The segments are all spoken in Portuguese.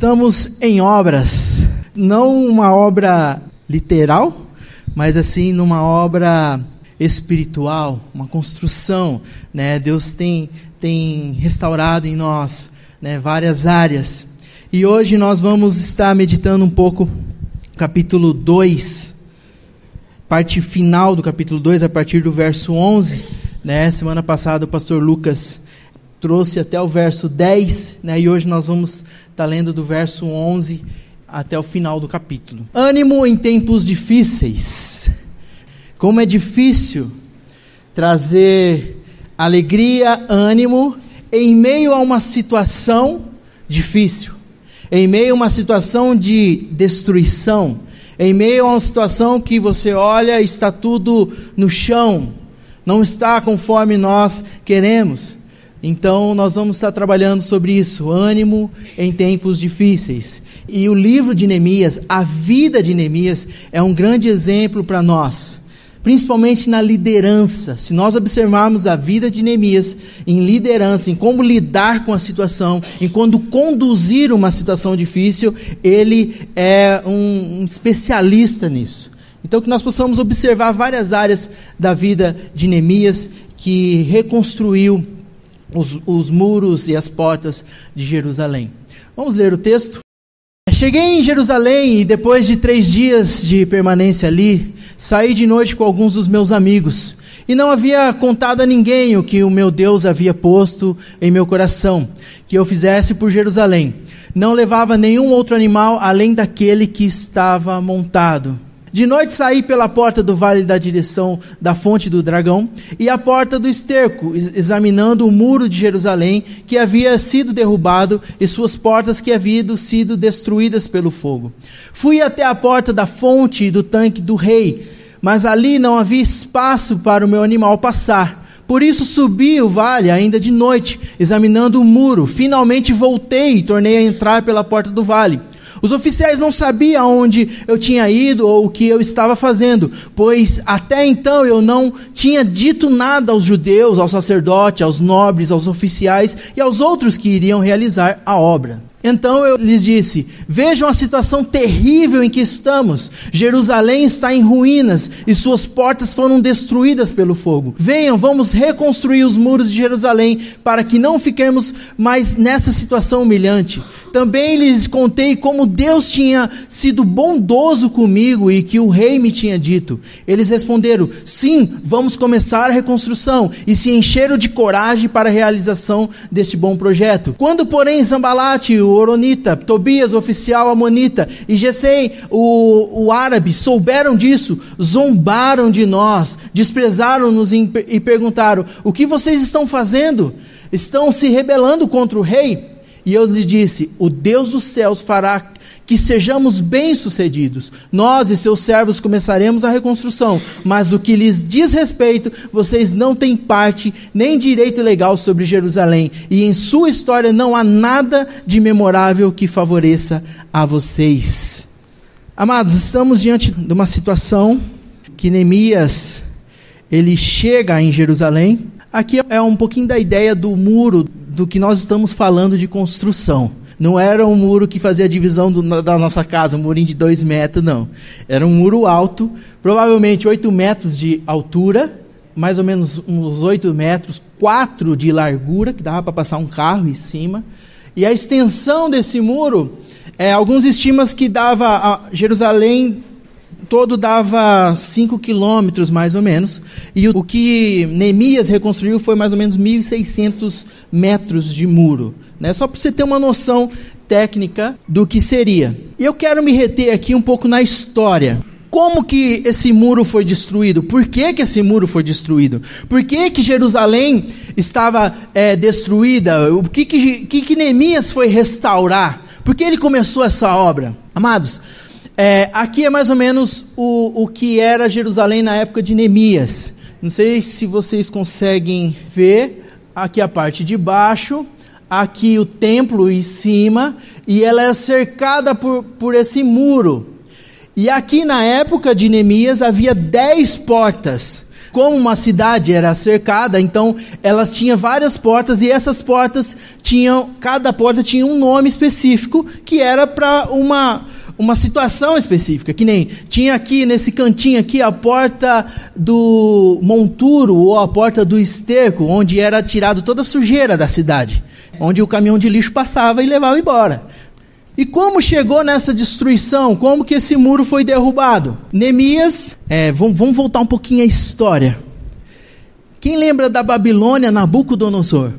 Estamos em obras, não uma obra literal, mas assim numa obra espiritual, uma construção, né? Deus tem tem restaurado em nós, né, várias áreas. E hoje nós vamos estar meditando um pouco capítulo 2, parte final do capítulo 2, a partir do verso 11, né? Semana passada o pastor Lucas trouxe até o verso 10, né? E hoje nós vamos estar tá lendo do verso 11 até o final do capítulo. Ânimo em tempos difíceis. Como é difícil trazer alegria, ânimo em meio a uma situação difícil, em meio a uma situação de destruição, em meio a uma situação que você olha está tudo no chão, não está conforme nós queremos. Então, nós vamos estar trabalhando sobre isso, ânimo em tempos difíceis. E o livro de Neemias, a vida de Neemias, é um grande exemplo para nós, principalmente na liderança. Se nós observarmos a vida de Neemias em liderança, em como lidar com a situação, em quando conduzir uma situação difícil, ele é um, um especialista nisso. Então, que nós possamos observar várias áreas da vida de Neemias que reconstruiu os, os muros e as portas de Jerusalém. Vamos ler o texto? Cheguei em Jerusalém e depois de três dias de permanência ali, saí de noite com alguns dos meus amigos. E não havia contado a ninguém o que o meu Deus havia posto em meu coração, que eu fizesse por Jerusalém. Não levava nenhum outro animal além daquele que estava montado. De noite saí pela porta do vale da direção da fonte do dragão e a porta do esterco, examinando o muro de Jerusalém que havia sido derrubado e suas portas que haviam sido destruídas pelo fogo. Fui até a porta da fonte e do tanque do rei, mas ali não havia espaço para o meu animal passar. Por isso subi o vale ainda de noite, examinando o muro. Finalmente voltei e tornei a entrar pela porta do vale. Os oficiais não sabiam onde eu tinha ido ou o que eu estava fazendo, pois até então eu não tinha dito nada aos judeus, aos sacerdotes, aos nobres, aos oficiais e aos outros que iriam realizar a obra. Então eu lhes disse: Vejam a situação terrível em que estamos. Jerusalém está em ruínas e suas portas foram destruídas pelo fogo. Venham, vamos reconstruir os muros de Jerusalém para que não fiquemos mais nessa situação humilhante. Também lhes contei como Deus tinha sido bondoso comigo e que o rei me tinha dito. Eles responderam: Sim, vamos começar a reconstrução e se encheram de coragem para a realização deste bom projeto. Quando, porém, Zambalate, o Oronita, Tobias, o oficial Amonita, e Gesem, o, o árabe, souberam disso, zombaram de nós, desprezaram-nos e perguntaram: O que vocês estão fazendo? Estão se rebelando contra o rei? E eu lhe disse: O Deus dos céus fará que sejamos bem-sucedidos. Nós e seus servos começaremos a reconstrução, mas o que lhes diz respeito, vocês não têm parte nem direito legal sobre Jerusalém, e em sua história não há nada de memorável que favoreça a vocês. Amados, estamos diante de uma situação que Neemias ele chega em Jerusalém. Aqui é um pouquinho da ideia do muro do que nós estamos falando de construção. Não era um muro que fazia a divisão do, da nossa casa, um murinho de dois metros, não. Era um muro alto, provavelmente oito metros de altura, mais ou menos uns oito metros, quatro de largura, que dava para passar um carro em cima. E a extensão desse muro, é, alguns estimas que dava Jerusalém todo dava 5 quilômetros, mais ou menos. E o, que Neemias reconstruiu foi mais ou menos 1.600 metros de muro. Né? Só para você ter uma noção técnica do que seria. Eu quero me reter aqui um pouco na história. Como que esse muro foi destruído? Por que, que esse muro foi destruído? Por que, que Jerusalém estava é, destruída? O que, que, que, que Neemias foi restaurar? Por que ele começou essa obra? Amados, é, aqui é mais ou menos o, o que era Jerusalém na época de Neemias. Não sei se vocês conseguem ver. Aqui a parte de baixo, aqui o templo em cima, e ela é cercada por, por esse muro. E aqui na época de Neemias havia dez portas. como uma cidade era cercada, então elas tinham várias portas e essas portas tinham, cada porta tinha um nome específico que era para uma uma situação específica, que nem tinha aqui nesse cantinho aqui a porta do monturo ou a porta do esterco, onde era tirado toda a sujeira da cidade, onde o caminhão de lixo passava e levava embora. E como chegou nessa destruição? Como que esse muro foi derrubado? Neemias, é, vamos, vamos voltar um pouquinho à história. Quem lembra da Babilônia, Nabucodonosor?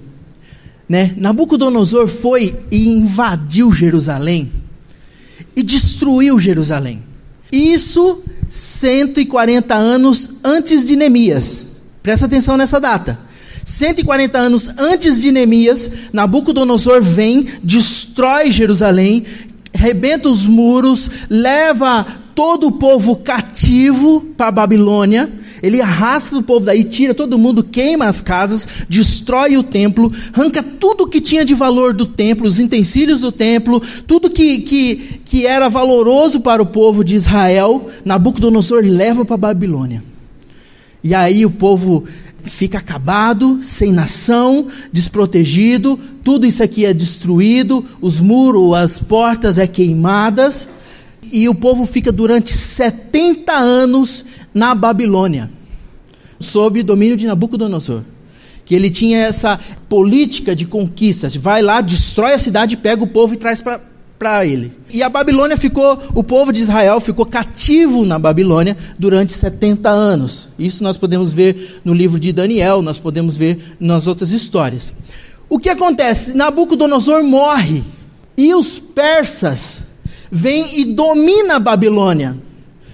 Né? Nabucodonosor foi e invadiu Jerusalém e destruiu Jerusalém. Isso 140 anos antes de Neemias. Presta atenção nessa data. 140 anos antes de Neemias, Nabucodonosor vem, destrói Jerusalém, rebenta os muros, leva todo o povo cativo para a Babilônia. Ele arrasta o povo daí, tira todo mundo, queima as casas, destrói o templo, arranca tudo que tinha de valor do templo, os utensílios do templo, tudo que, que, que era valoroso para o povo de Israel. Nabucodonosor leva para a Babilônia. E aí o povo fica acabado, sem nação, desprotegido, tudo isso aqui é destruído, os muros, as portas é queimadas, e o povo fica durante 70 anos na Babilônia, sob domínio de Nabucodonosor. Que ele tinha essa política de conquistas, vai lá, destrói a cidade, pega o povo e traz para para ele. E a Babilônia ficou, o povo de Israel ficou cativo na Babilônia durante 70 anos. Isso nós podemos ver no livro de Daniel, nós podemos ver nas outras histórias. O que acontece? Nabucodonosor morre e os persas vêm e domina a Babilônia.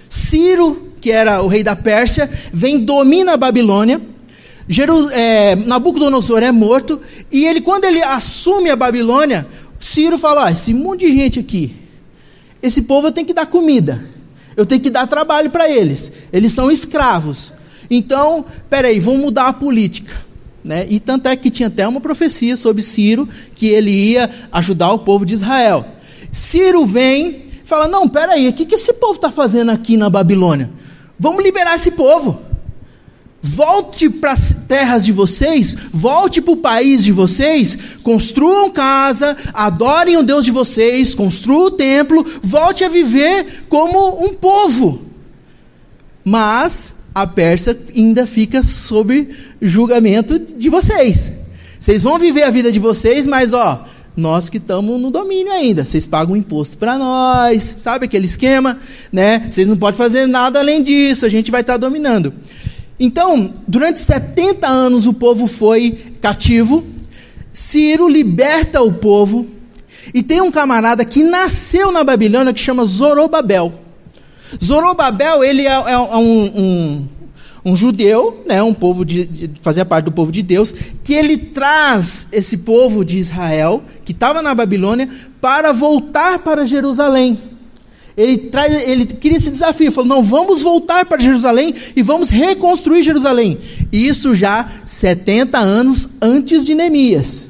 Ciro, que era o rei da Pérsia, vem domina a Babilônia. Jeru é, Nabucodonosor é morto e ele, quando ele assume a Babilônia, Ciro fala: ah, esse monte de gente aqui, esse povo eu tenho que dar comida, eu tenho que dar trabalho para eles, eles são escravos. Então, peraí, vamos mudar a política. Né? E tanto é que tinha até uma profecia sobre Ciro, que ele ia ajudar o povo de Israel. Ciro vem fala: Não, peraí, o que, que esse povo está fazendo aqui na Babilônia? Vamos liberar esse povo. Volte para as terras de vocês, volte para o país de vocês, construam casa, adorem o Deus de vocês, construam o templo, volte a viver como um povo. Mas a Pérsia ainda fica sob julgamento de vocês. Vocês vão viver a vida de vocês, mas ó, nós que estamos no domínio ainda. Vocês pagam imposto para nós, sabe aquele esquema, né? Vocês não podem fazer nada além disso, a gente vai estar tá dominando. Então, durante 70 anos o povo foi cativo. Ciro liberta o povo. E tem um camarada que nasceu na Babilônia que chama Zorobabel. Zorobabel, ele é, é um, um, um, judeu, né, um povo de, de, parte do povo de Deus, que ele traz esse povo de Israel, que estava na Babilônia, para voltar para Jerusalém ele, traz, ele cria esse desafio, falou: não, vamos voltar para Jerusalém e vamos reconstruir Jerusalém. Isso já 70 anos antes de Neemias.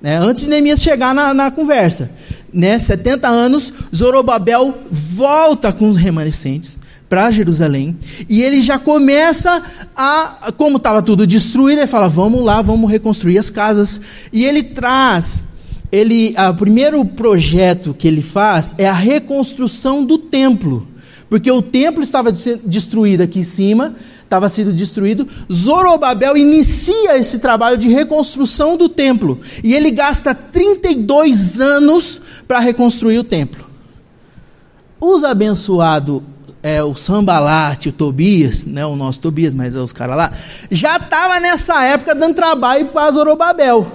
Né, antes de Neemias chegar na, na conversa. Né, 70 anos, Zorobabel volta com os remanescentes para Jerusalém e ele já começa a, como estava tudo destruído, ele fala: vamos lá, vamos reconstruir as casas. E ele traz ele, o primeiro projeto que ele faz é a reconstrução do templo. Porque o templo estava destruído aqui em cima, estava sendo destruído. Zorobabel inicia esse trabalho de reconstrução do templo. E ele gasta 32 anos para reconstruir o templo. Os abençoados, é, o Sambalate, o Tobias, não é o nosso Tobias, mas é os caras lá, já estava nessa época dando trabalho para Zorobabel.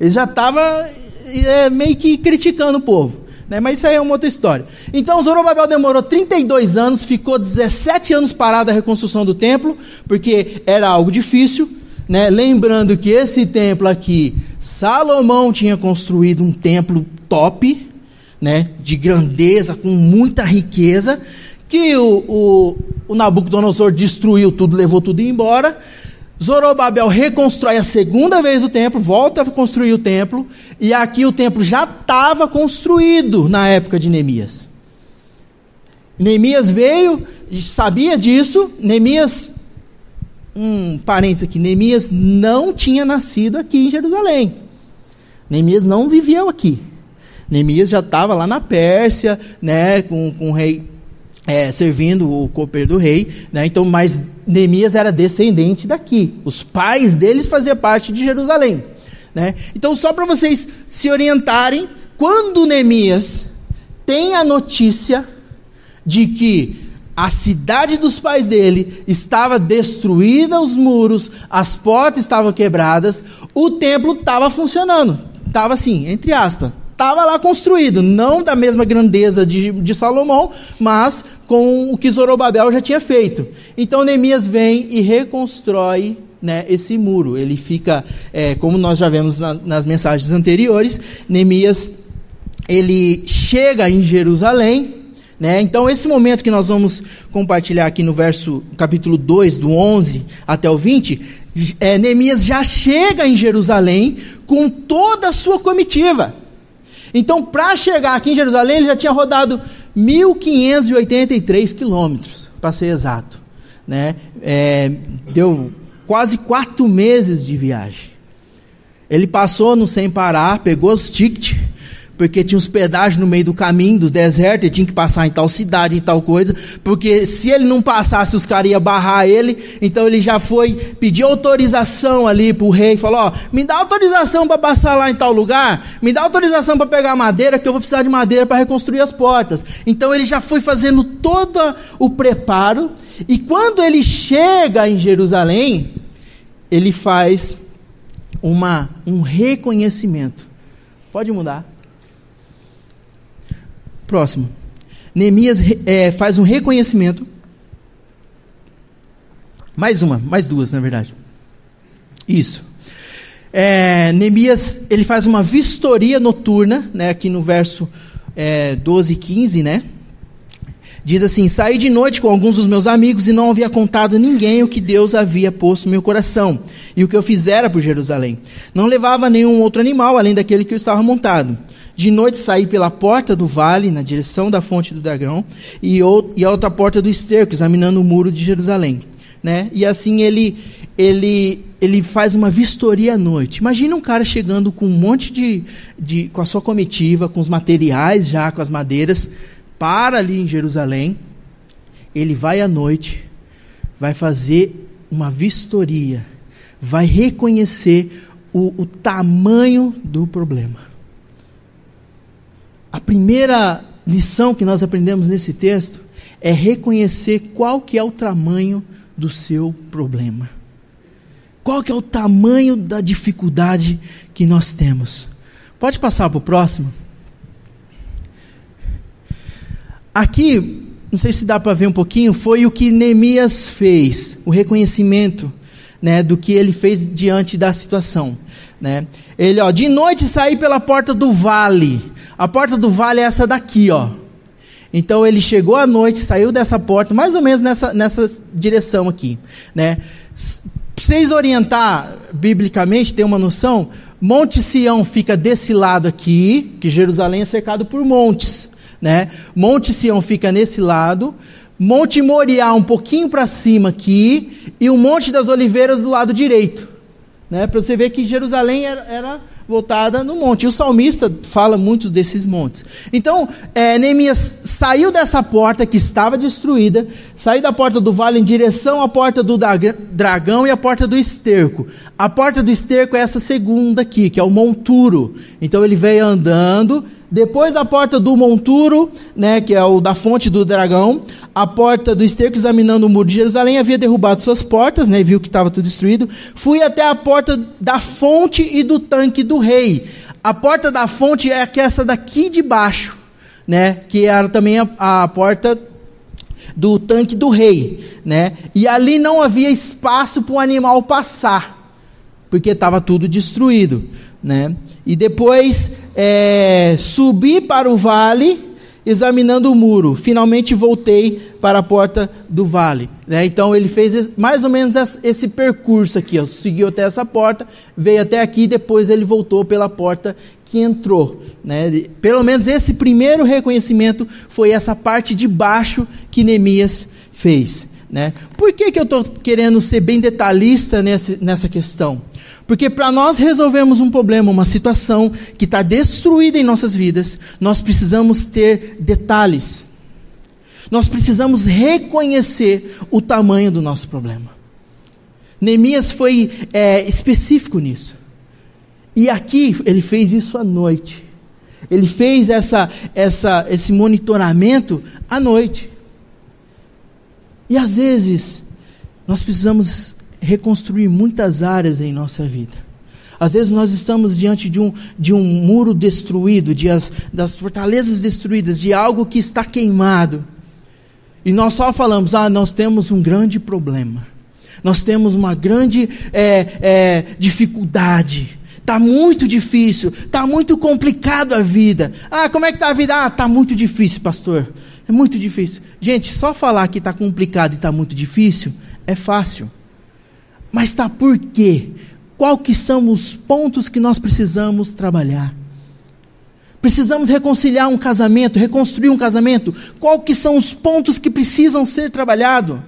Ele já estava é, meio que criticando o povo. Né? Mas isso aí é uma outra história. Então Zorobabel demorou 32 anos, ficou 17 anos parado a reconstrução do templo, porque era algo difícil. Né? Lembrando que esse templo aqui, Salomão tinha construído um templo top, né? de grandeza, com muita riqueza, que o, o, o Nabucodonosor destruiu tudo, levou tudo embora. Zorobabel reconstrói a segunda vez o templo, volta a construir o templo, e aqui o templo já estava construído na época de Neemias. Neemias veio, sabia disso, Neemias, um parênteses aqui: Neemias não tinha nascido aqui em Jerusalém. Neemias não vivia aqui. Neemias já estava lá na Pérsia, né, com, com o rei é, servindo o copeiro do rei, né? Então, mas Neemias era descendente daqui. Os pais deles faziam parte de Jerusalém, né? Então, só para vocês se orientarem, quando Neemias tem a notícia de que a cidade dos pais dele estava destruída, os muros, as portas estavam quebradas, o templo estava funcionando, estava assim, entre aspas, estava lá construído, não da mesma grandeza de, de Salomão, mas com o que Zorobabel já tinha feito. Então Neemias vem e reconstrói né, esse muro. Ele fica, é, como nós já vemos na, nas mensagens anteriores, Neemias ele chega em Jerusalém. Né? Então, esse momento que nós vamos compartilhar aqui no verso, capítulo 2, do 11 até o 20, é, Neemias já chega em Jerusalém com toda a sua comitiva. Então, para chegar aqui em Jerusalém, ele já tinha rodado 1.583 quilômetros, para ser exato. Né? É, deu quase quatro meses de viagem. Ele passou no sem parar, pegou os tickets, porque tinha uns pedágios no meio do caminho, do deserto, ele tinha que passar em tal cidade, em tal coisa, porque se ele não passasse, os caras iam barrar ele, então ele já foi pedir autorização ali para o rei, falou, ó, me dá autorização para passar lá em tal lugar, me dá autorização para pegar madeira, que eu vou precisar de madeira para reconstruir as portas. Então ele já foi fazendo todo o preparo, e quando ele chega em Jerusalém, ele faz uma, um reconhecimento. Pode mudar. Próximo. Neemias é, faz um reconhecimento. Mais uma, mais duas, na verdade. Isso. É, Neemias ele faz uma vistoria noturna, né, aqui no verso é, 12 e 15, né? Diz assim: Saí de noite com alguns dos meus amigos e não havia contado ninguém o que Deus havia posto no meu coração e o que eu fizera por Jerusalém. Não levava nenhum outro animal além daquele que eu estava montado. De noite saí pela porta do vale, na direção da fonte do dragão, e, e a outra porta do esterco, examinando o muro de Jerusalém. Né? E assim ele, ele, ele faz uma vistoria à noite. Imagina um cara chegando com um monte de, de. com a sua comitiva, com os materiais já, com as madeiras, para ali em Jerusalém. Ele vai à noite, vai fazer uma vistoria, vai reconhecer o, o tamanho do problema. A primeira lição que nós aprendemos nesse texto é reconhecer qual que é o tamanho do seu problema. Qual que é o tamanho da dificuldade que nós temos? Pode passar para o próximo? Aqui, não sei se dá para ver um pouquinho, foi o que Neemias fez, o reconhecimento né, do que ele fez diante da situação. Né? Ele, ó, de noite saí pela porta do vale. A porta do vale é essa daqui, ó. Então ele chegou à noite, saiu dessa porta, mais ou menos nessa, nessa direção aqui, né? Para vocês orientar biblicamente, ter uma noção, Monte Sião fica desse lado aqui, que Jerusalém é cercado por montes, né? Monte Sião fica nesse lado, Monte Moriá um pouquinho para cima aqui e o Monte das Oliveiras do lado direito, né? Para você ver que Jerusalém era, era voltada no monte. E o salmista fala muito desses montes. Então, é, Neemias saiu dessa porta que estava destruída, saiu da porta do vale em direção à porta do dragão e à porta do esterco. A porta do esterco é essa segunda aqui, que é o monturo. Então ele veio andando depois a porta do monturo, né, que é o da fonte do dragão, a porta do esterco examinando o muro de Jerusalém, havia derrubado suas portas, né, viu que estava tudo destruído. Fui até a porta da fonte e do tanque do rei. A porta da fonte é essa daqui de baixo, né, que era também a, a porta do tanque do rei, né? E ali não havia espaço para o animal passar, porque estava tudo destruído, né? E depois é, subi para o vale, examinando o muro. Finalmente voltei para a porta do vale. Né? Então ele fez mais ou menos esse percurso aqui. Ó. Seguiu até essa porta, veio até aqui, depois ele voltou pela porta que entrou. Né? Pelo menos esse primeiro reconhecimento foi essa parte de baixo que Neemias fez. Né? Por que, que eu estou querendo ser bem detalhista nessa, nessa questão? Porque para nós resolvermos um problema, uma situação que está destruída em nossas vidas, nós precisamos ter detalhes. Nós precisamos reconhecer o tamanho do nosso problema. Neemias foi é, específico nisso. E aqui ele fez isso à noite. Ele fez essa, essa, esse monitoramento à noite. E às vezes, nós precisamos reconstruir muitas áreas em nossa vida. Às vezes nós estamos diante de um, de um muro destruído, de as, das fortalezas destruídas, de algo que está queimado. E nós só falamos, ah, nós temos um grande problema. Nós temos uma grande é, é, dificuldade. Está muito difícil, está muito complicado a vida. Ah, como é que está a vida? Ah, está muito difícil, pastor. É muito difícil. Gente, só falar que está complicado e está muito difícil é fácil. Mas está por quê? Qual que são os pontos que nós precisamos trabalhar? Precisamos reconciliar um casamento, reconstruir um casamento. Qual que são os pontos que precisam ser trabalhados?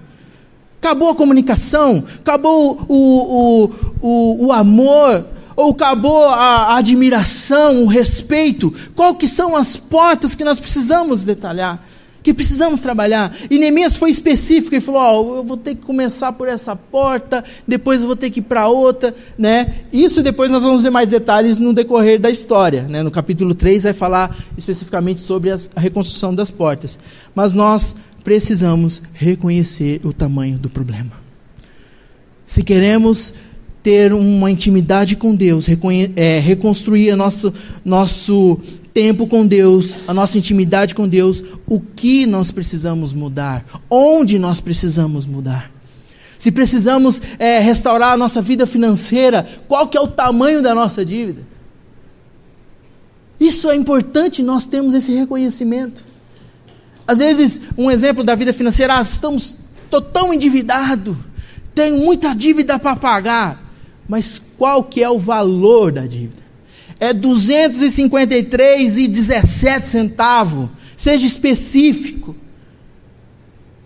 Acabou a comunicação, acabou o, o, o, o amor, ou acabou a, a admiração, o respeito. Qual que são as portas que nós precisamos detalhar? Que precisamos trabalhar. E Neemias foi específico e falou: Ó, oh, eu vou ter que começar por essa porta, depois eu vou ter que ir para outra, né? Isso depois nós vamos ver mais detalhes no decorrer da história, né? No capítulo 3 vai falar especificamente sobre as, a reconstrução das portas. Mas nós precisamos reconhecer o tamanho do problema. Se queremos ter uma intimidade com Deus, é, reconstruir nosso, nosso tempo com Deus, a nossa intimidade com Deus, o que nós precisamos mudar, onde nós precisamos mudar. Se precisamos é, restaurar a nossa vida financeira, qual que é o tamanho da nossa dívida? Isso é importante, nós temos esse reconhecimento. Às vezes, um exemplo da vida financeira, ah, estamos tô tão endividado, tenho muita dívida para pagar, mas qual que é o valor da dívida? é 253,17 centavos. Seja específico.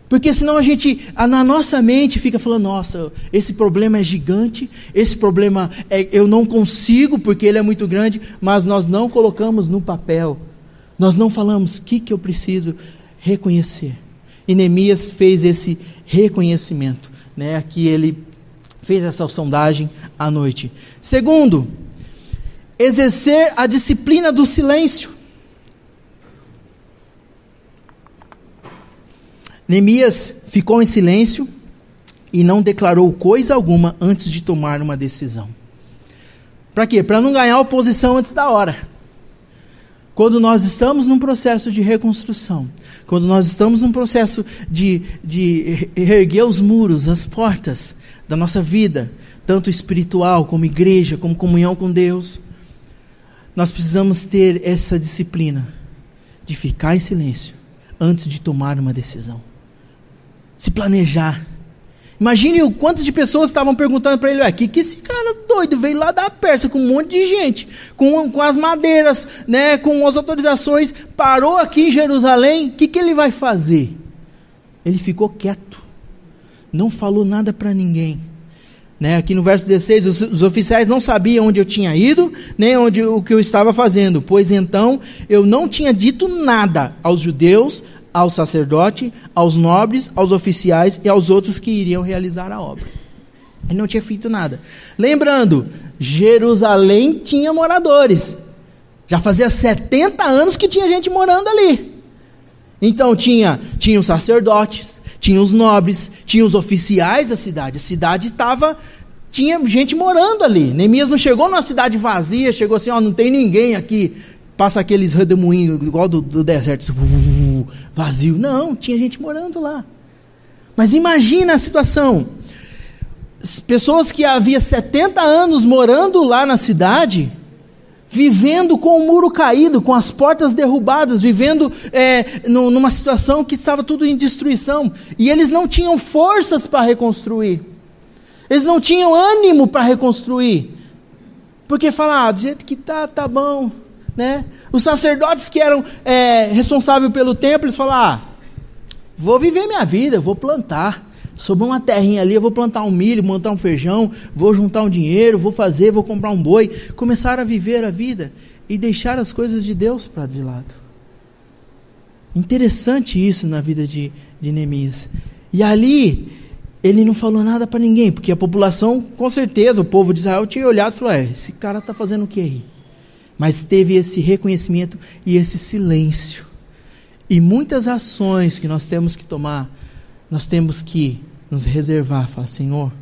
Porque senão a gente, na nossa mente, fica falando: nossa, esse problema é gigante, esse problema é, eu não consigo porque ele é muito grande, mas nós não colocamos no papel. Nós não falamos o que, que eu preciso reconhecer. E Neemias fez esse reconhecimento. Né? Aqui ele fez essa sondagem à noite. Segundo, exercer a disciplina do silêncio. Neemias ficou em silêncio e não declarou coisa alguma antes de tomar uma decisão. Para quê? Para não ganhar oposição antes da hora. Quando nós estamos num processo de reconstrução, quando nós estamos num processo de, de erguer os muros, as portas da nossa vida, tanto espiritual como igreja, como comunhão com Deus, nós precisamos ter essa disciplina de ficar em silêncio antes de tomar uma decisão. Se planejar. Imagine o quanto de pessoas estavam perguntando para ele: o que, que esse cara doido veio lá da Pérsia com um monte de gente, com, com as madeiras, né, com as autorizações, parou aqui em Jerusalém, o que, que ele vai fazer? Ele ficou quieto, não falou nada para ninguém. Né, aqui no verso 16, os, os, oficiais não sabiam onde eu tinha ido, nem onde o que eu estava fazendo, pois então eu não tinha dito nada aos judeus, ao sacerdote, aos nobres, aos oficiais e aos outros que iriam realizar a obra. Ele não tinha feito nada. Lembrando, Jerusalém tinha moradores. Já fazia 70 anos que tinha gente morando ali. Então tinha, tinha os sacerdotes, tinha os nobres, tinha os oficiais da cidade. A cidade estava. Tinha gente morando ali. Neemias não chegou numa cidade vazia, chegou assim, ó, não tem ninguém aqui. Passa aqueles redemoinhos igual do, do deserto, assim, vazio. Não, tinha gente morando lá. Mas imagina a situação. Pessoas que havia 70 anos morando lá na cidade, vivendo com o muro caído, com as portas derrubadas, vivendo é, numa situação que estava tudo em destruição. E eles não tinham forças para reconstruir. Eles não tinham ânimo para reconstruir. Porque falaram, ah, do jeito que tá, tá bom. Né? Os sacerdotes que eram é, responsáveis pelo templo, eles falaram, ah, vou viver minha vida, vou plantar. Sobrou uma terrinha ali, eu vou plantar um milho, montar um feijão, vou juntar um dinheiro, vou fazer, vou comprar um boi. Começaram a viver a vida e deixar as coisas de Deus para de lado. Interessante isso na vida de, de Neemias. E ali, ele não falou nada para ninguém, porque a população, com certeza, o povo de Israel tinha olhado e falou: é, esse cara está fazendo o que aí? Mas teve esse reconhecimento e esse silêncio. E muitas ações que nós temos que tomar, nós temos que nos reservar, falar: Senhor,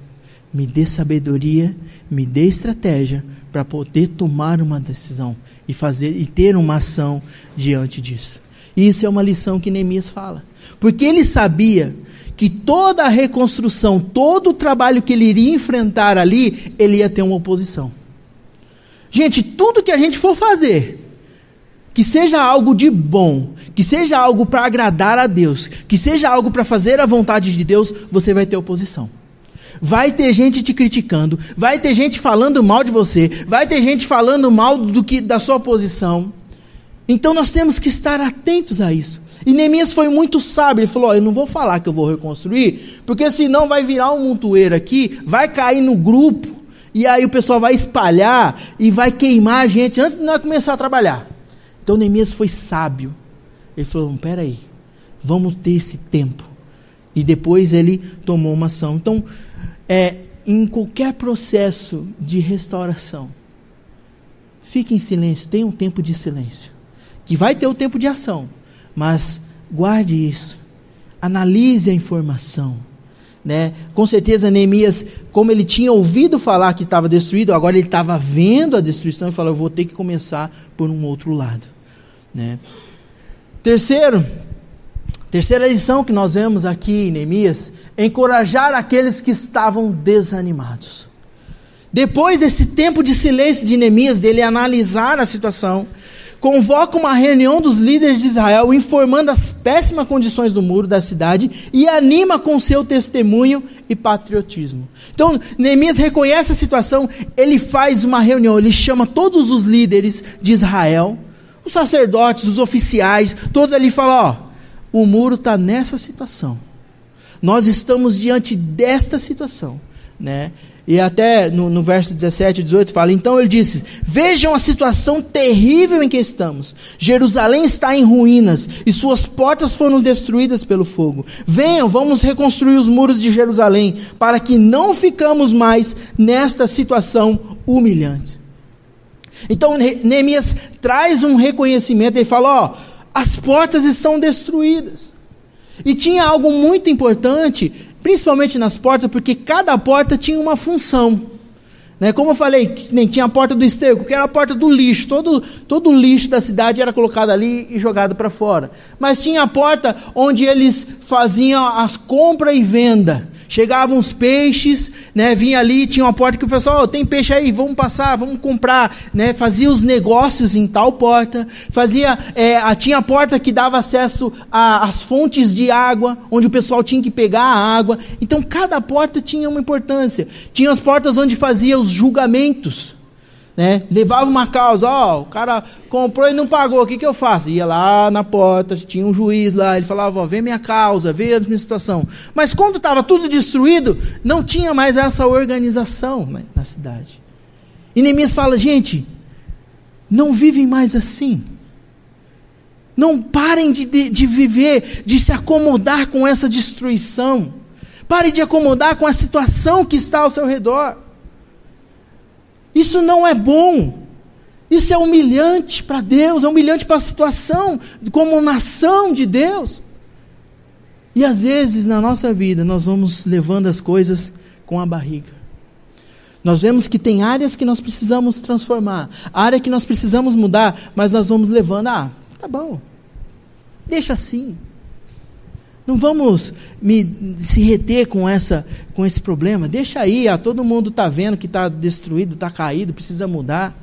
me dê sabedoria, me dê estratégia para poder tomar uma decisão e fazer e ter uma ação diante disso. Isso é uma lição que Neemias fala. Porque ele sabia que toda a reconstrução, todo o trabalho que ele iria enfrentar ali, ele ia ter uma oposição. Gente, tudo que a gente for fazer, que seja algo de bom, que seja algo para agradar a Deus, que seja algo para fazer a vontade de Deus, você vai ter oposição. Vai ter gente te criticando, vai ter gente falando mal de você, vai ter gente falando mal do que da sua posição. Então nós temos que estar atentos a isso. E Neemias foi muito sábio, ele falou: oh, Eu não vou falar que eu vou reconstruir, porque senão vai virar um montoeiro aqui, vai cair no grupo, e aí o pessoal vai espalhar e vai queimar a gente antes de nós começar a trabalhar. Então Neemias foi sábio. Ele falou: Peraí, vamos ter esse tempo. E depois ele tomou uma ação. Então, é, em qualquer processo de restauração, fique em silêncio, tenha um tempo de silêncio que vai ter o tempo de ação, mas guarde isso, analise a informação. Né? Com certeza Neemias, como ele tinha ouvido falar que estava destruído, agora ele estava vendo a destruição e falou: Eu vou ter que começar por um outro lado. Né? Terceiro, terceira lição que nós vemos aqui em Neemias encorajar aqueles que estavam desanimados. Depois desse tempo de silêncio de Neemias, dele analisar a situação, convoca uma reunião dos líderes de Israel, informando as péssimas condições do muro da cidade e anima com seu testemunho e patriotismo. Então, Neemias reconhece a situação, ele faz uma reunião, ele chama todos os líderes de Israel, os sacerdotes, os oficiais, todos ali falam: ó, o muro está nessa situação. Nós estamos diante desta situação, né? E até no, no, verso 17 e 18 fala: Então ele disse: Vejam a situação terrível em que estamos. Jerusalém está em ruínas e suas portas foram destruídas pelo fogo. Venham, vamos reconstruir os muros de Jerusalém, para que não ficamos mais nesta situação humilhante. Então Neemias traz um reconhecimento e fala: Ó, as portas estão destruídas. E tinha algo muito importante principalmente nas portas, porque cada porta tinha uma função. Né? Como eu falei, nem tinha a porta do esterco, que era a porta do lixo. Todo, todo o lixo da cidade era colocado ali e jogado para fora. Mas tinha a porta onde eles faziam as compra e venda. Chegavam os peixes, né, vinha ali, tinha uma porta que o pessoal, oh, tem peixe aí, vamos passar, vamos comprar, né, fazia os negócios em tal porta, fazia, é, tinha a porta que dava acesso às fontes de água, onde o pessoal tinha que pegar a água. Então cada porta tinha uma importância. Tinha as portas onde fazia os julgamentos. Né? Levava uma causa, ó, o cara comprou e não pagou, o que, que eu faço? Ia lá na porta, tinha um juiz lá, ele falava, ó, vê minha causa, vê a minha situação. Mas quando estava tudo destruído, não tinha mais essa organização né, na cidade. E Neemias fala, gente, não vivem mais assim. Não parem de, de, de viver, de se acomodar com essa destruição. Parem de acomodar com a situação que está ao seu redor. Isso não é bom. Isso é humilhante para Deus, é humilhante para a situação, como nação de Deus. E às vezes na nossa vida nós vamos levando as coisas com a barriga. Nós vemos que tem áreas que nós precisamos transformar, área que nós precisamos mudar, mas nós vamos levando, ah, tá bom, deixa assim. Não vamos me, se reter com, essa, com esse problema. Deixa aí, ah, todo mundo está vendo que está destruído, está caído, precisa mudar.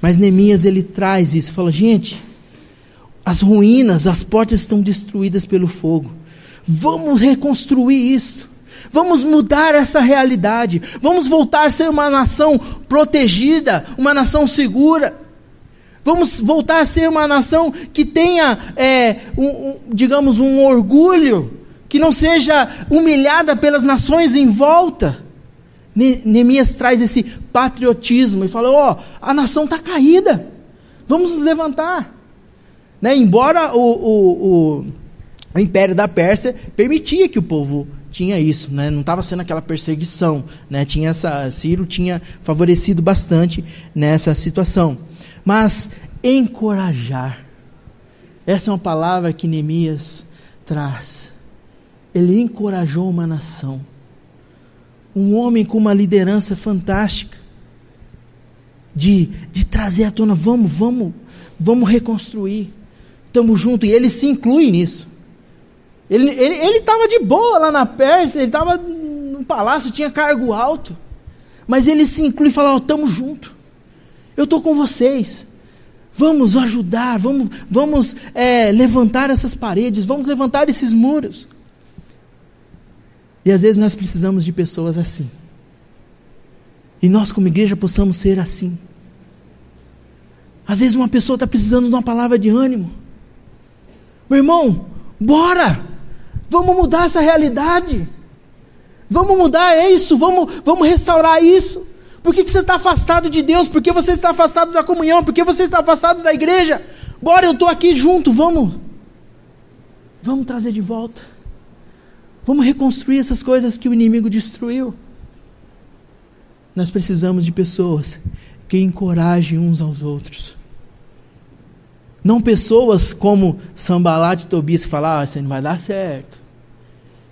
Mas Neemias ele traz isso, fala, gente, as ruínas, as portas estão destruídas pelo fogo. Vamos reconstruir isso. Vamos mudar essa realidade. Vamos voltar a ser uma nação protegida, uma nação segura. Vamos voltar a ser uma nação que tenha, é, um, um, digamos, um orgulho, que não seja humilhada pelas nações em volta. Neemias traz esse patriotismo e fala: Ó, oh, a nação está caída, vamos nos levantar. Né? Embora o, o, o, o, império da Pérsia permitia que o povo tinha isso, né? não estava sendo aquela perseguição, né? tinha essa, Ciro tinha favorecido bastante nessa situação. Mas encorajar, essa é uma palavra que Neemias traz. Ele encorajou uma nação. Um homem com uma liderança fantástica, de, de trazer à tona, vamos, vamos, vamos reconstruir, estamos juntos, e ele se inclui nisso. Ele estava de boa lá na Pérsia, ele estava no palácio, tinha cargo alto, mas ele se inclui e fala: estamos oh, juntos, eu estou com vocês, vamos ajudar, vamos, vamos é, levantar essas paredes, vamos levantar esses muros. E às vezes nós precisamos de pessoas assim. E nós, como igreja, possamos ser assim. Às vezes uma pessoa está precisando de uma palavra de ânimo. Meu irmão, bora! Vamos mudar essa realidade. Vamos mudar isso, vamos, vamos restaurar isso. Por que, que você está afastado de Deus? Por que você está afastado da comunhão? Por que você está afastado da igreja? Bora, eu estou aqui junto, vamos. Vamos trazer de volta. Vamos reconstruir essas coisas que o inimigo destruiu. Nós precisamos de pessoas que encorajem uns aos outros. Não pessoas como Sambalat e Tobias que falam, ah, isso não vai dar certo.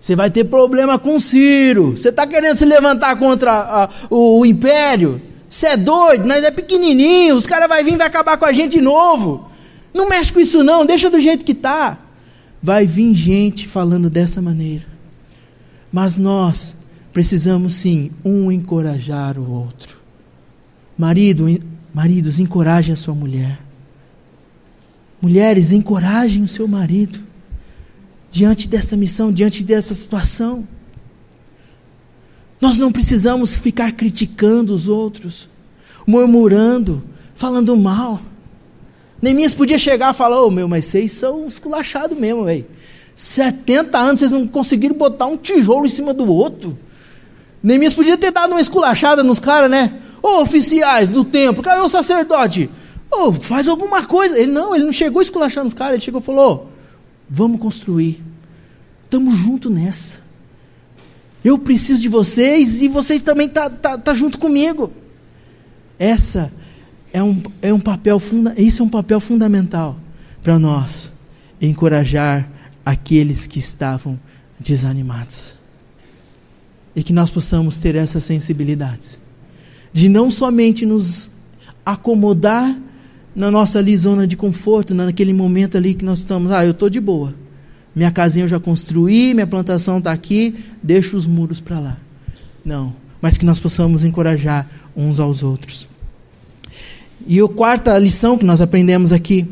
Você vai ter problema com Ciro. Você está querendo se levantar contra a, o, o, império? Você é doido, nós é pequenininho, os caras vão vir e vai acabar com a gente de novo. Não mexe com isso não, deixa do jeito que está. Vai vir gente falando dessa maneira. Mas nós precisamos sim um encorajar o outro. Marido, maridos, encorajem a sua mulher. Mulheres, encorajem o seu marido diante dessa missão, diante dessa situação. Nós não precisamos ficar criticando os outros, murmurando, falando mal. Neemias podia chegar e falar: Ô oh, meu, mas vocês são esculachados mesmo, velho. 70 anos vocês não conseguiram botar um tijolo em cima do outro. Neemias podia ter dado uma esculachada nos caras, né? Ô oficiais do templo, cadê o sacerdote? Ô, faz alguma coisa. Ele não, ele não chegou esculachando os caras, ele chegou e falou: vamos construir. Estamos juntos nessa. Eu preciso de vocês e vocês também estão tá, tá, tá junto comigo. Essa é um, é um papel funda, isso é um papel fundamental para nós encorajar aqueles que estavam desanimados. E que nós possamos ter essa sensibilidade de não somente nos acomodar na nossa ali zona de conforto, naquele momento ali que nós estamos, ah, eu estou de boa. Minha casinha eu já construí, minha plantação está aqui, deixo os muros para lá. Não, mas que nós possamos encorajar uns aos outros. E a quarta lição que nós aprendemos aqui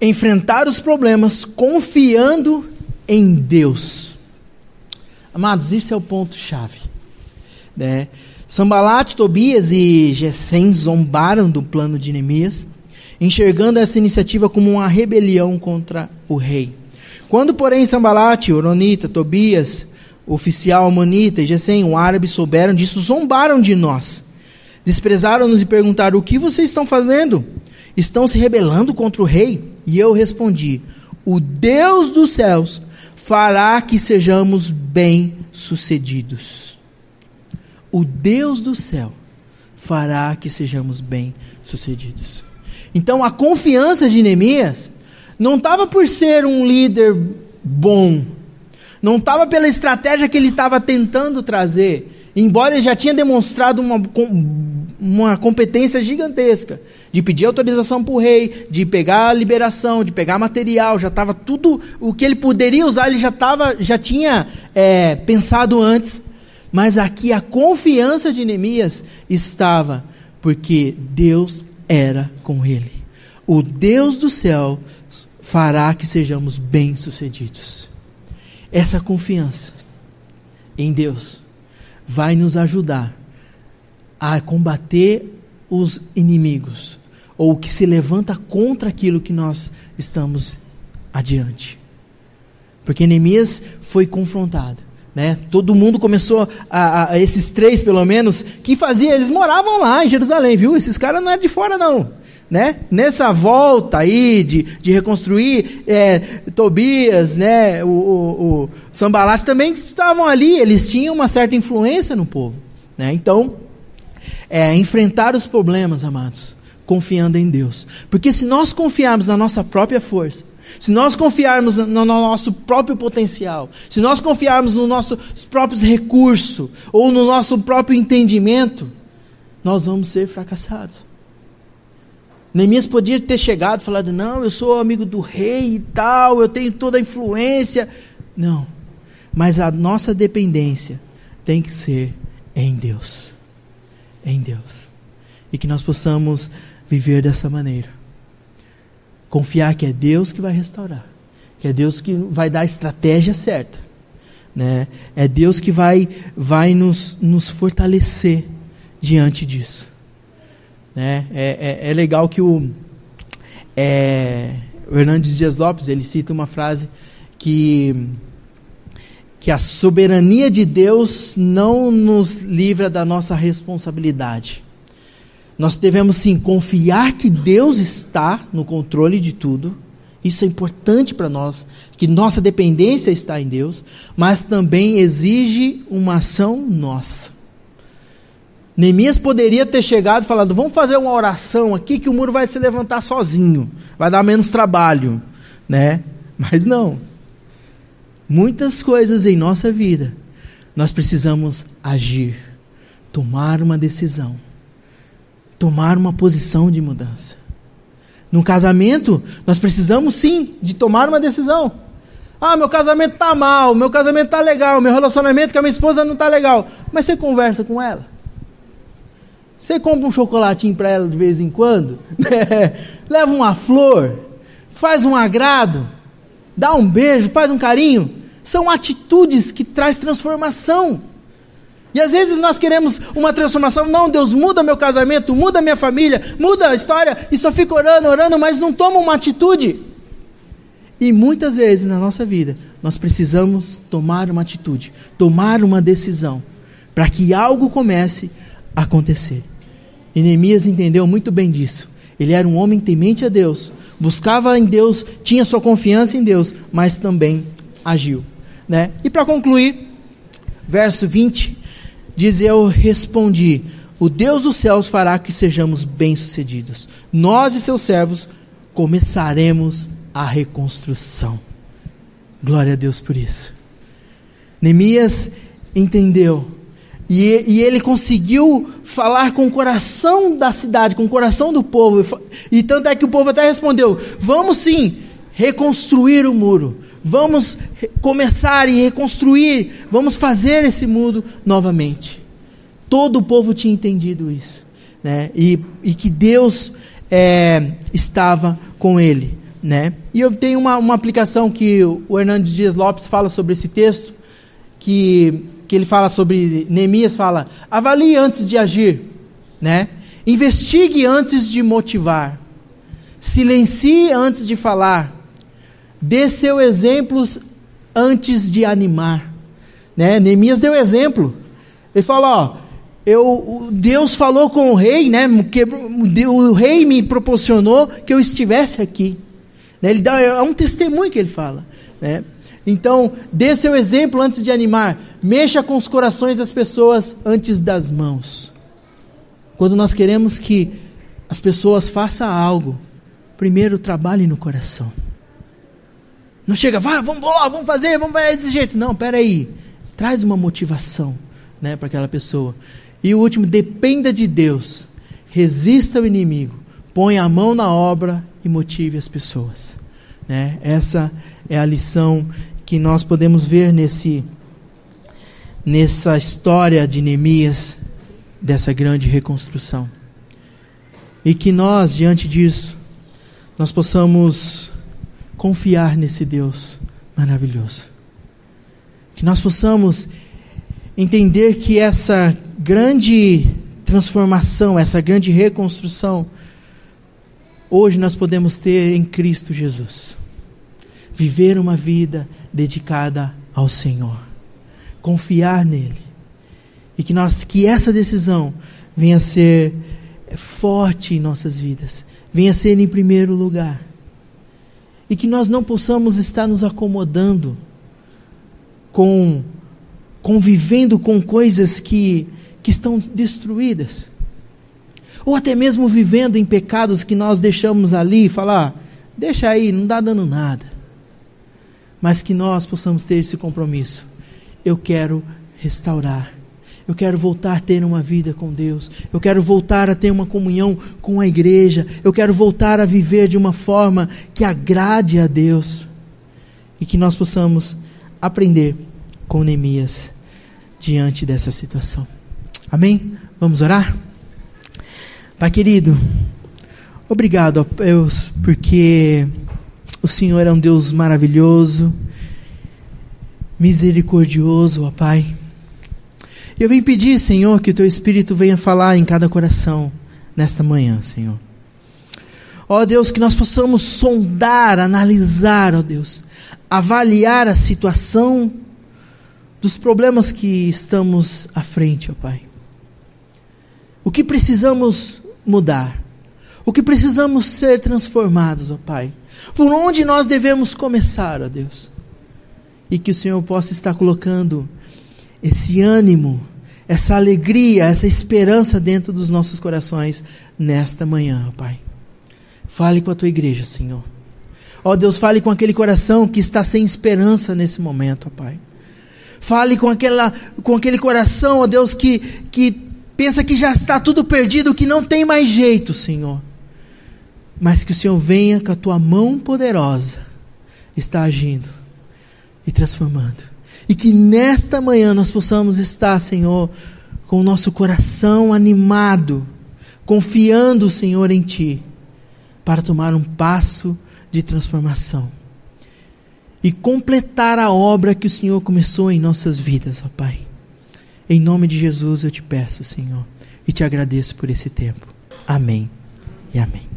enfrentar os problemas confiando em Deus. Amados, isso é o ponto-chave. Né? Sambalat, Tobias e Gesem zombaram do plano de Neemias, enxergando essa iniciativa como uma rebelião contra o rei. Quando, porém, Sambalat, Oronita, Tobias, oficial Amonita e Gesem, o árabe, souberam disso, zombaram de nós. Desprezaram-nos e perguntaram: O que vocês estão fazendo? Estão se rebelando contra o rei? E eu respondi: O Deus dos céus fará que sejamos bem-sucedidos. O Deus do céu fará que sejamos bem-sucedidos. Então a confiança de Neemias não estava por ser um líder bom, não estava pela estratégia que ele estava tentando trazer, embora ele já tinha demonstrado uma, uma competência gigantesca de pedir autorização para o rei, de pegar liberação, de pegar material, já estava tudo o que ele poderia usar, ele já tava, já tinha é, pensado antes. Mas aqui a confiança de Neemias estava porque Deus era com ele. O Deus do céu fará que sejamos bem-sucedidos. Essa confiança em Deus vai nos ajudar a combater os inimigos, ou que se levanta contra aquilo que nós estamos adiante. Porque Neemias foi confrontado. Né? Todo mundo começou, a, a, esses três pelo menos, que fazia, eles moravam lá em Jerusalém, viu? Esses caras não é de fora não. Né? Nessa volta aí de, de reconstruir, é, Tobias, né? o, o, o também estavam ali, eles tinham uma certa influência no povo. Né? Então, é, enfrentar os problemas, amados, confiando em Deus. Porque se nós confiarmos na nossa própria força, se nós confiarmos no nosso próprio potencial, se nós confiarmos nos nossos próprios recursos ou no nosso próprio entendimento, nós vamos ser fracassados. Neemias podia ter chegado e falado: Não, eu sou amigo do rei e tal, eu tenho toda a influência. Não. Mas a nossa dependência tem que ser em Deus. Em Deus. E que nós possamos viver dessa maneira. Confiar que é Deus que vai restaurar. Que é Deus que vai dar a estratégia certa. Né? É Deus que vai, vai nos, nos fortalecer diante disso. Né? É, é, é legal que o, é, o Hernandes Dias Lopes ele cita uma frase que que a soberania de Deus não nos livra da nossa responsabilidade. Nós devemos sim confiar que Deus está no controle de tudo. Isso é importante para nós, que nossa dependência está em Deus, mas também exige uma ação nossa. Neemias poderia ter chegado e falado: vamos fazer uma oração aqui que o muro vai se levantar sozinho, vai dar menos trabalho, né? Mas não. Muitas coisas em nossa vida nós precisamos agir, tomar uma decisão, tomar uma posição de mudança. No casamento, nós precisamos sim de tomar uma decisão. Ah, meu casamento está mal, meu casamento está legal, meu relacionamento com a minha esposa não está legal. Mas você conversa com ela. Você compra um chocolatinho para ela de vez em quando, leva uma flor, faz um agrado, dá um beijo, faz um carinho. São atitudes que traz transformação. E às vezes nós queremos uma transformação, não, Deus muda meu casamento, muda minha família, muda a história, e só fica orando, orando, mas não toma uma atitude. E muitas vezes na nossa vida, nós precisamos tomar uma atitude, tomar uma decisão, para que algo comece a acontecer. E Neemias entendeu muito bem disso. Ele era um homem temente a Deus, buscava em Deus, tinha sua confiança em Deus, mas também agiu. Né? E para concluir, verso 20, diz: Eu respondi: O Deus dos céus fará que sejamos bem-sucedidos. Nós e seus servos começaremos a reconstrução. Glória a Deus por isso. Neemias entendeu e, e, ele conseguiu falar com o coração da cidade, com o coração do povo. E tanto é que o povo até respondeu: Vamos sim reconstruir o muro. Vamos começar e reconstruir. Vamos fazer esse muro novamente. Todo o povo tinha entendido isso. Né? E, e que Deus é, estava com ele. Né? E eu tenho uma, uma aplicação que o Hernandes Dias Lopes fala sobre esse texto, que que ele fala sobre Neemias fala: avalie antes de agir, né? Investigue antes de motivar. Silencie antes de falar. Dê seu exemplos antes de animar, né? Neemias deu exemplo. Ele fala, ó, eu, Deus falou com o rei, né? Que o rei me proporcionou que eu estivesse aqui. Né? Ele dá é um testemunho que ele fala, né? Então, dê seu exemplo antes de animar. Mexa com os corações das pessoas antes das mãos. Quando nós queremos que as pessoas façam algo, primeiro trabalhe no coração. Não chega, vai, vamos lá, vamos fazer, vamos fazer desse jeito. Não, peraí. Traz uma motivação né, para aquela pessoa. E o último, dependa de Deus. Resista ao inimigo. Põe a mão na obra e motive as pessoas. Né? Essa é a lição que nós podemos ver nesse nessa história de Neemias dessa grande reconstrução. E que nós, diante disso, nós possamos confiar nesse Deus maravilhoso. Que nós possamos entender que essa grande transformação, essa grande reconstrução hoje nós podemos ter em Cristo Jesus. Viver uma vida dedicada ao Senhor. Confiar nele. E que nós que essa decisão venha a ser forte em nossas vidas, venha a ser em primeiro lugar. E que nós não possamos estar nos acomodando com convivendo com coisas que, que estão destruídas. Ou até mesmo vivendo em pecados que nós deixamos ali e falar, deixa aí, não dá dando nada. Mas que nós possamos ter esse compromisso. Eu quero restaurar. Eu quero voltar a ter uma vida com Deus. Eu quero voltar a ter uma comunhão com a igreja. Eu quero voltar a viver de uma forma que agrade a Deus. E que nós possamos aprender com Neemias diante dessa situação. Amém? Vamos orar? Pai querido, obrigado, ó Deus, porque o Senhor é um Deus maravilhoso, misericordioso, ó Pai. Eu venho pedir, Senhor, que o Teu Espírito venha falar em cada coração nesta manhã, Senhor. Ó Deus, que nós possamos sondar, analisar, ó Deus, avaliar a situação dos problemas que estamos à frente, ó Pai. O que precisamos mudar? O que precisamos ser transformados, ó Pai? Por onde nós devemos começar, ó Deus? E que o Senhor possa estar colocando esse ânimo, essa alegria, essa esperança dentro dos nossos corações nesta manhã, Pai. Fale com a tua igreja, Senhor. Ó Deus, fale com aquele coração que está sem esperança nesse momento, Pai. Fale com, aquela, com aquele coração, ó Deus, que, que pensa que já está tudo perdido, que não tem mais jeito, Senhor. Mas que o Senhor venha com a tua mão poderosa, está agindo e transformando. E que nesta manhã nós possamos estar, Senhor, com o nosso coração animado, confiando, Senhor, em Ti, para tomar um passo de transformação e completar a obra que o Senhor começou em nossas vidas, ó Pai. Em nome de Jesus eu te peço, Senhor, e te agradeço por esse tempo. Amém e amém.